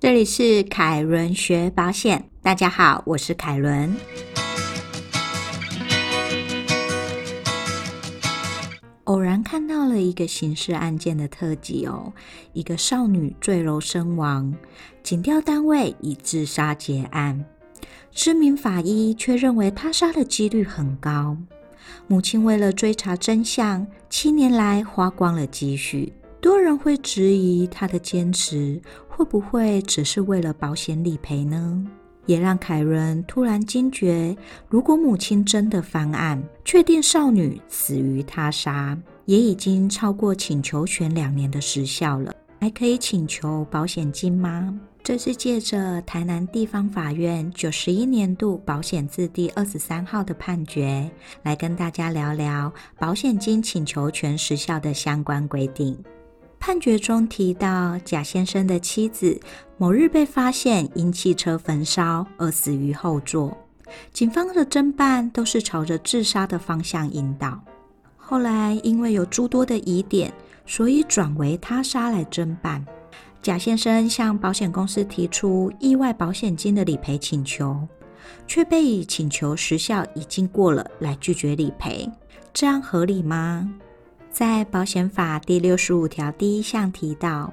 这里是凯伦学保险，大家好，我是凯伦。偶然看到了一个刑事案件的特辑哦，一个少女坠楼身亡，警调单位以自杀结案，知名法医却认为他杀的几率很高。母亲为了追查真相，七年来花光了积蓄。多人会质疑他的坚持会不会只是为了保险理赔呢？也让凯伦突然惊觉：如果母亲真的翻案，确定少女死于他杀，也已经超过请求权两年的时效了，还可以请求保险金吗？这是借着台南地方法院九十一年度保险字第二十三号的判决，来跟大家聊聊保险金请求权时效的相关规定。判决中提到，贾先生的妻子某日被发现因汽车焚烧而死于后座。警方的侦办都是朝着自杀的方向引导。后来因为有诸多的疑点，所以转为他杀来侦办。贾先生向保险公司提出意外保险金的理赔请求，却被以请求时效已经过了来拒绝理赔，这样合理吗？在保险法第六十五条第一项提到，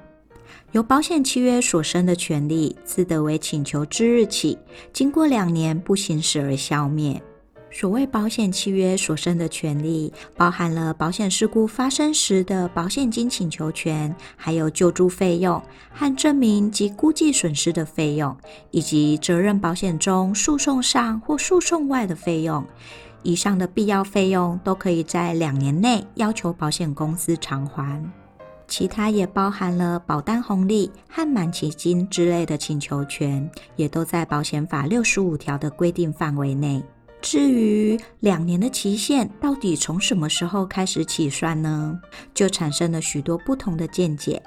由保险契约所生的权利，自得为请求之日起，经过两年不行使而消灭。所谓保险契约所生的权利，包含了保险事故发生时的保险金请求权，还有救助费用和证明及估计损失的费用，以及责任保险中诉讼上或诉讼外的费用。以上的必要费用都可以在两年内要求保险公司偿还，其他也包含了保单红利和满期金之类的请求权，也都在保险法六十五条的规定范围内。至于两年的期限到底从什么时候开始起算呢？就产生了许多不同的见解。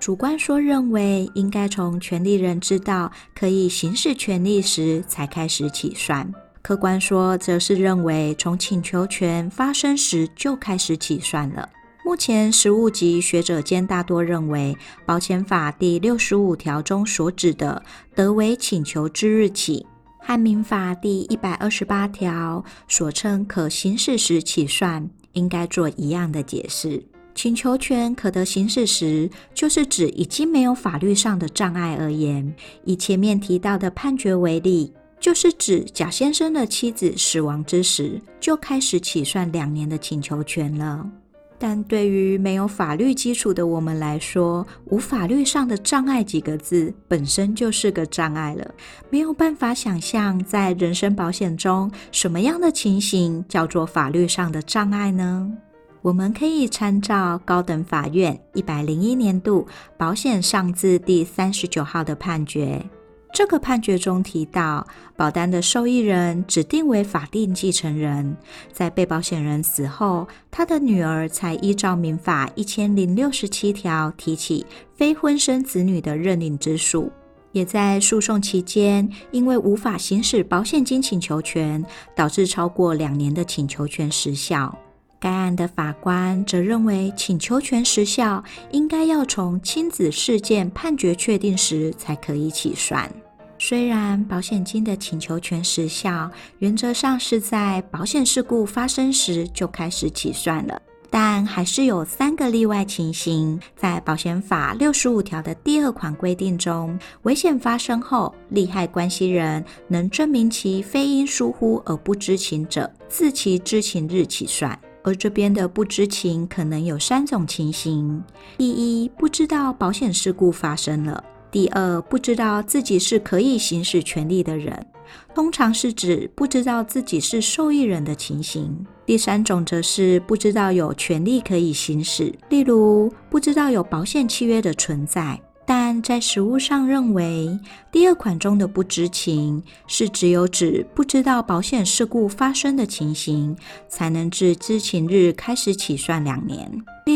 主观说认为应该从权利人知道可以行使权利时才开始起算。客观说，则是认为从请求权发生时就开始起算了。目前，实务及学者间大多认为，保险法第六十五条中所指的“得为请求之日起”，和民法第一百二十八条所称“可行使时起算”，应该做一样的解释。请求权可得行使时，就是指已经没有法律上的障碍而言。以前面提到的判决为例。就是指贾先生的妻子死亡之时，就开始起算两年的请求权了。但对于没有法律基础的我们来说，无法律上的障碍几个字本身就是个障碍了，没有办法想象在人身保险中什么样的情形叫做法律上的障碍呢？我们可以参照高等法院一百零一年度保险上字第三十九号的判决。这个判决中提到，保单的受益人指定为法定继承人，在被保险人死后，他的女儿才依照民法一千零六十七条提起非婚生子女的认领之诉。也在诉讼期间，因为无法行使保险金请求权，导致超过两年的请求权时效。该案的法官则认为，请求权时效应该要从亲子事件判决确定时才可以起算。虽然保险金的请求权时效原则上是在保险事故发生时就开始起算了，但还是有三个例外情形。在保险法六十五条的第二款规定中，危险发生后，利害关系人能证明其非因疏忽而不知情者，自其知情日起算。而这边的不知情可能有三种情形：第一，不知道保险事故发生了；第二，不知道自己是可以行使权利的人，通常是指不知道自己是受益人的情形；第三种则是不知道有权利可以行使，例如不知道有保险契约的存在。但在实务上认为，第二款中的不知情是只有指不知道保险事故发生的情形，才能自知情日开始起算两年。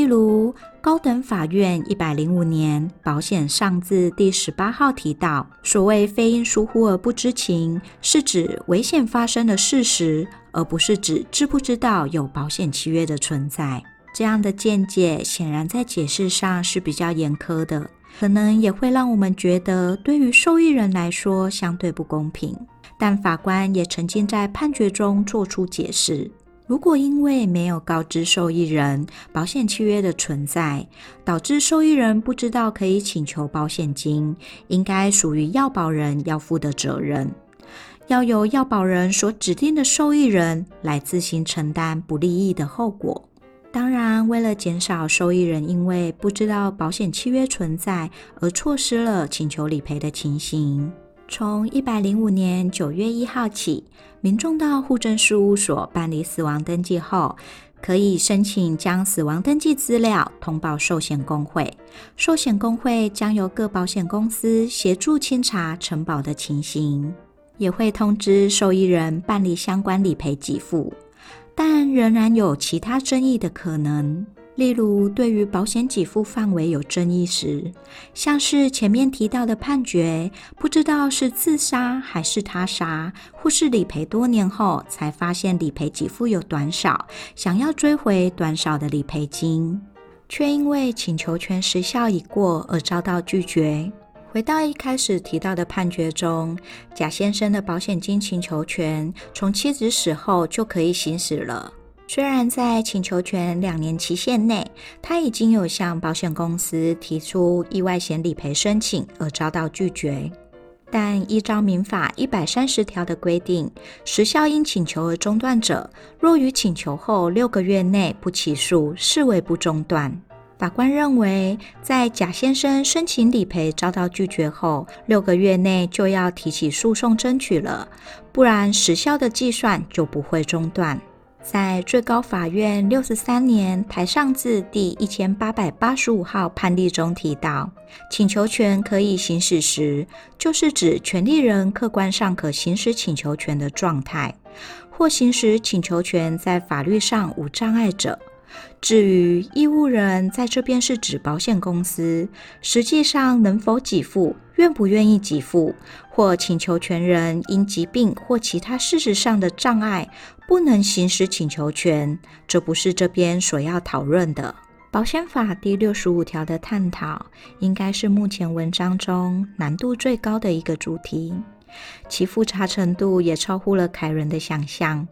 如，高等法院一百零五年保险上字第十八号提到，所谓非因疏忽而不知情，是指危险发生的事实，而不是指知不知道有保险契约的存在。这样的见解显然在解释上是比较严苛的。可能也会让我们觉得对于受益人来说相对不公平。但法官也曾经在判决中做出解释：如果因为没有告知受益人保险契约的存在，导致受益人不知道可以请求保险金，应该属于要保人要负的责任。要由要保人所指定的受益人来自行承担不利益的后果。当然，为了减少受益人因为不知道保险契约存在而错失了请求理赔的情形，从一百零五年九月一号起，民众到户政事务所办理死亡登记后，可以申请将死亡登记资料通报寿险公会，寿险公会将由各保险公司协助清查承保的情形。也会通知受益人办理相关理赔给付，但仍然有其他争议的可能。例如，对于保险给付范围有争议时，像是前面提到的判决，不知道是自杀还是他杀，或是理赔多年后才发现理赔给付有短少，想要追回短少的理赔金，却因为请求权时效已过而遭到拒绝。回到一开始提到的判决中，贾先生的保险金请求权从妻子死后就可以行使了。虽然在请求权两年期限内，他已经有向保险公司提出意外险理赔申请而遭到拒绝，但依照民法一百三十条的规定，时效因请求而中断者，若于请求后六个月内不起诉，视为不中断。法官认为，在贾先生申请理赔遭到拒绝后，六个月内就要提起诉讼争取了，不然时效的计算就不会中断。在最高法院六十三年台上字第一千八百八十五号判例中提到，请求权可以行使时，就是指权利人客观上可行使请求权的状态，或行使请求权在法律上无障碍者。至于义务人在这边是指保险公司，实际上能否给付、愿不愿意给付，或请求权人因疾病或其他事实上的障碍不能行使请求权，这不是这边所要讨论的。保险法第六十五条的探讨，应该是目前文章中难度最高的一个主题。其复杂程度也超乎了凯伦的想象。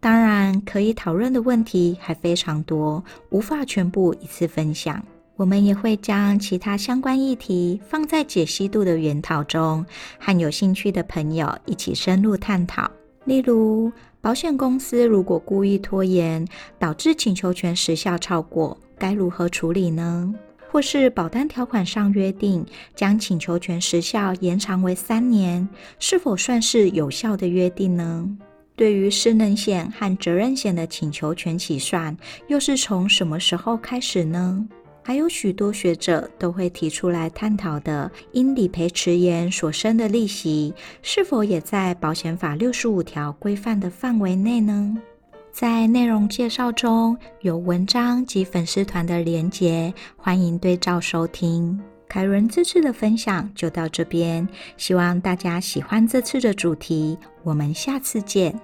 当然，可以讨论的问题还非常多，无法全部一次分享。我们也会将其他相关议题放在解析度的研讨中，和有兴趣的朋友一起深入探讨。例如，保险公司如果故意拖延，导致请求权时效超过，该如何处理呢？或是保单条款上约定将请求权时效延长为三年，是否算是有效的约定呢？对于失能险和责任险的请求权起算，又是从什么时候开始呢？还有许多学者都会提出来探讨的，因理赔迟延所生的利息，是否也在保险法六十五条规范的范围内呢？在内容介绍中有文章及粉丝团的连结，欢迎对照收听。凯伦这次的分享就到这边，希望大家喜欢这次的主题，我们下次见。